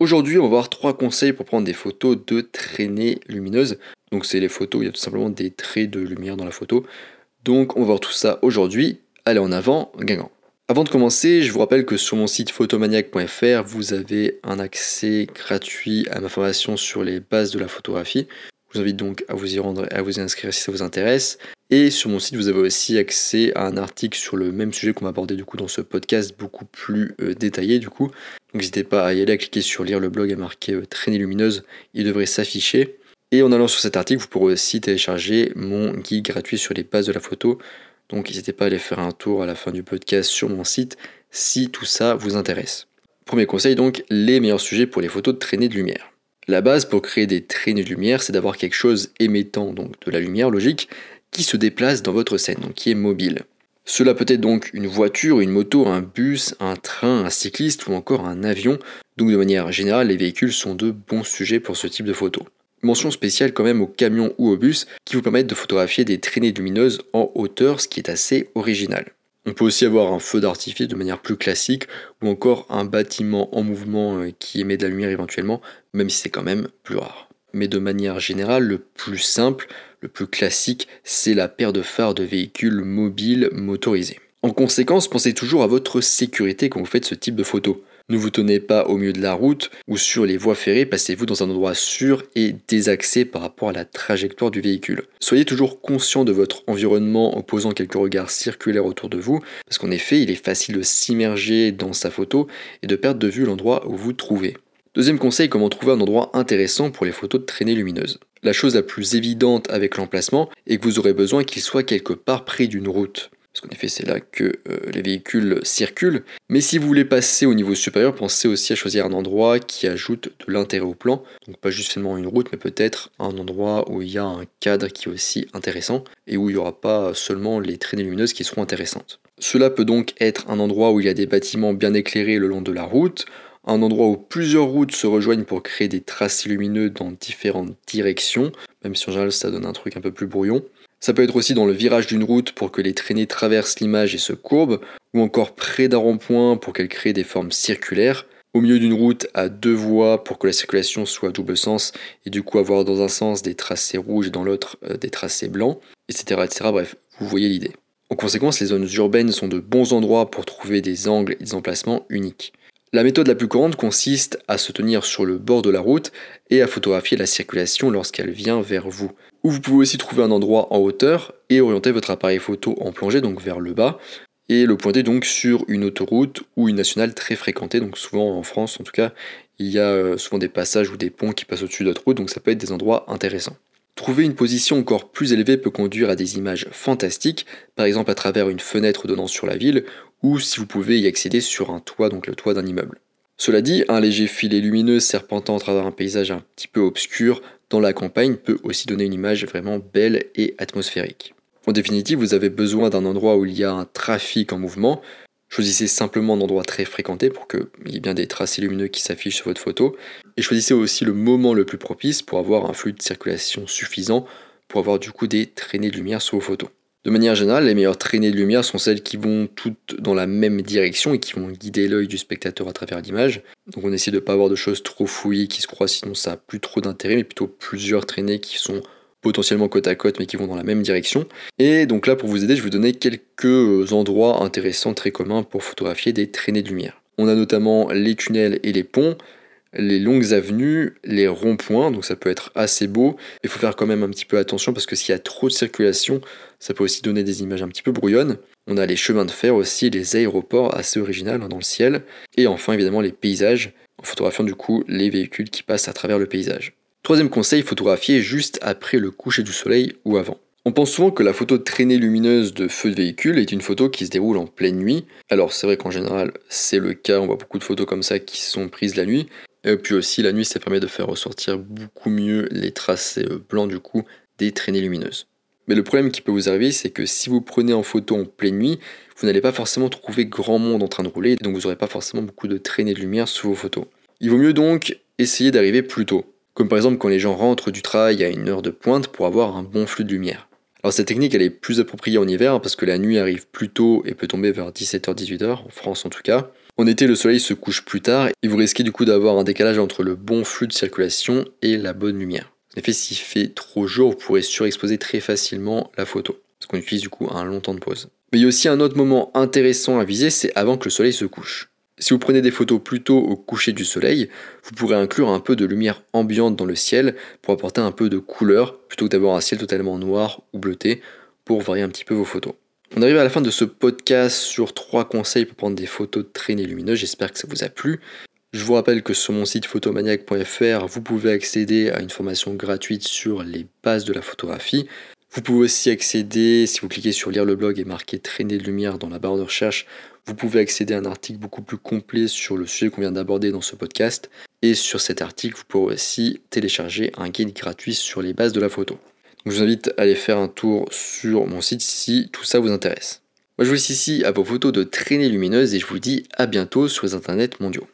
Aujourd'hui, on va voir trois conseils pour prendre des photos de traînées lumineuses. Donc c'est les photos où il y a tout simplement des traits de lumière dans la photo. Donc on va voir tout ça aujourd'hui. Allez en avant, gagnant. Avant de commencer, je vous rappelle que sur mon site photomaniac.fr, vous avez un accès gratuit à ma formation sur les bases de la photographie. Je vous invite donc à vous y rendre et à vous y inscrire si ça vous intéresse. Et sur mon site, vous avez aussi accès à un article sur le même sujet qu'on va aborder du coup dans ce podcast, beaucoup plus euh, détaillé du coup. Donc n'hésitez pas à y aller, à cliquer sur lire le blog à marquer euh, traînée lumineuse, il devrait s'afficher. Et en allant sur cet article, vous pourrez aussi télécharger mon guide gratuit sur les bases de la photo. Donc n'hésitez pas à aller faire un tour à la fin du podcast sur mon site si tout ça vous intéresse. Premier conseil donc, les meilleurs sujets pour les photos de traînées de lumière. La base pour créer des traînées de lumière, c'est d'avoir quelque chose émettant donc de la lumière logique qui se déplace dans votre scène, donc qui est mobile. Cela peut être donc une voiture, une moto, un bus, un train, un cycliste ou encore un avion. Donc de manière générale, les véhicules sont de bons sujets pour ce type de photo. Mention spéciale quand même aux camions ou aux bus qui vous permettent de photographier des traînées lumineuses en hauteur, ce qui est assez original. On peut aussi avoir un feu d'artifice de manière plus classique ou encore un bâtiment en mouvement euh, qui émet de la lumière éventuellement, même si c'est quand même plus rare. Mais de manière générale, le plus simple, le plus classique, c'est la paire de phares de véhicules mobiles motorisés. En conséquence, pensez toujours à votre sécurité quand vous faites ce type de photo. Ne vous tenez pas au milieu de la route ou sur les voies ferrées, passez-vous dans un endroit sûr et désaxé par rapport à la trajectoire du véhicule. Soyez toujours conscient de votre environnement en posant quelques regards circulaires autour de vous, parce qu'en effet, il est facile de s'immerger dans sa photo et de perdre de vue l'endroit où vous vous trouvez. Deuxième conseil, comment trouver un endroit intéressant pour les photos de traînées lumineuses. La chose la plus évidente avec l'emplacement est que vous aurez besoin qu'il soit quelque part près d'une route parce qu'en effet c'est là que euh, les véhicules circulent. Mais si vous voulez passer au niveau supérieur, pensez aussi à choisir un endroit qui ajoute de l'intérêt au plan. Donc pas juste seulement une route, mais peut-être un endroit où il y a un cadre qui est aussi intéressant et où il n'y aura pas seulement les traînées lumineuses qui seront intéressantes. Cela peut donc être un endroit où il y a des bâtiments bien éclairés le long de la route, un endroit où plusieurs routes se rejoignent pour créer des tracés lumineux dans différentes directions, même si en général ça donne un truc un peu plus brouillon. Ça peut être aussi dans le virage d'une route pour que les traînées traversent l'image et se courbent, ou encore près d'un rond-point pour qu'elles créent des formes circulaires, au milieu d'une route à deux voies pour que la circulation soit à double sens et du coup avoir dans un sens des tracés rouges et dans l'autre euh, des tracés blancs, etc., etc. Bref, vous voyez l'idée. En conséquence, les zones urbaines sont de bons endroits pour trouver des angles et des emplacements uniques. La méthode la plus courante consiste à se tenir sur le bord de la route et à photographier la circulation lorsqu'elle vient vers vous. Ou vous pouvez aussi trouver un endroit en hauteur et orienter votre appareil photo en plongée, donc vers le bas, et le pointer donc sur une autoroute ou une nationale très fréquentée. Donc souvent en France en tout cas, il y a euh, souvent des passages ou des ponts qui passent au-dessus d'autres routes, donc ça peut être des endroits intéressants. Trouver une position encore plus élevée peut conduire à des images fantastiques, par exemple à travers une fenêtre donnant sur la ville, ou si vous pouvez y accéder sur un toit, donc le toit d'un immeuble. Cela dit, un léger filet lumineux serpentant à travers un paysage un petit peu obscur dans la campagne peut aussi donner une image vraiment belle et atmosphérique. En définitive, vous avez besoin d'un endroit où il y a un trafic en mouvement. Choisissez simplement un endroit très fréquenté pour qu'il y ait bien des tracés lumineux qui s'affichent sur votre photo. Et choisissez aussi le moment le plus propice pour avoir un flux de circulation suffisant pour avoir du coup des traînées de lumière sur vos photos. De manière générale, les meilleures traînées de lumière sont celles qui vont toutes dans la même direction et qui vont guider l'œil du spectateur à travers l'image. Donc on essaie de ne pas avoir de choses trop fouillées qui se croisent, sinon ça n'a plus trop d'intérêt, mais plutôt plusieurs traînées qui sont potentiellement côte à côte mais qui vont dans la même direction. Et donc là pour vous aider, je vais vous donner quelques endroits intéressants très communs pour photographier des traînées de lumière. On a notamment les tunnels et les ponts, les longues avenues, les ronds-points, donc ça peut être assez beau. Il faut faire quand même un petit peu attention parce que s'il y a trop de circulation, ça peut aussi donner des images un petit peu brouillonnes. On a les chemins de fer aussi, les aéroports assez original hein, dans le ciel. Et enfin évidemment les paysages, en photographiant du coup les véhicules qui passent à travers le paysage. Troisième conseil, photographier juste après le coucher du soleil ou avant. On pense souvent que la photo traînée lumineuse de feu de véhicule est une photo qui se déroule en pleine nuit. Alors c'est vrai qu'en général c'est le cas, on voit beaucoup de photos comme ça qui sont prises la nuit, et puis aussi, la nuit, ça permet de faire ressortir beaucoup mieux les tracés euh, blancs du coup des traînées lumineuses. Mais le problème qui peut vous arriver, c'est que si vous prenez en photo en pleine nuit, vous n'allez pas forcément trouver grand monde en train de rouler, donc vous n'aurez pas forcément beaucoup de traînées de lumière sous vos photos. Il vaut mieux donc essayer d'arriver plus tôt. Comme par exemple quand les gens rentrent du travail à une heure de pointe pour avoir un bon flux de lumière. Alors cette technique elle est plus appropriée en hiver parce que la nuit arrive plus tôt et peut tomber vers 17h-18h, en France en tout cas. En été, le soleil se couche plus tard et vous risquez du coup d'avoir un décalage entre le bon flux de circulation et la bonne lumière. En effet, s'il fait trop jour, vous pourrez surexposer très facilement la photo, parce qu'on utilise du coup un long temps de pause. Mais il y a aussi un autre moment intéressant à viser, c'est avant que le soleil se couche. Si vous prenez des photos plutôt au coucher du soleil, vous pourrez inclure un peu de lumière ambiante dans le ciel pour apporter un peu de couleur plutôt que d'avoir un ciel totalement noir ou bleuté pour varier un petit peu vos photos. On arrive à la fin de ce podcast sur trois conseils pour prendre des photos de traînées lumineuses. J'espère que ça vous a plu. Je vous rappelle que sur mon site photomaniac.fr, vous pouvez accéder à une formation gratuite sur les bases de la photographie. Vous pouvez aussi accéder, si vous cliquez sur lire le blog et marquer traînée de lumière dans la barre de recherche, vous pouvez accéder à un article beaucoup plus complet sur le sujet qu'on vient d'aborder dans ce podcast. Et sur cet article, vous pourrez aussi télécharger un guide gratuit sur les bases de la photo. Je vous invite à aller faire un tour sur mon site si tout ça vous intéresse. Moi je vous laisse ici à vos photos de traînées lumineuses et je vous dis à bientôt sur les internets mondiaux.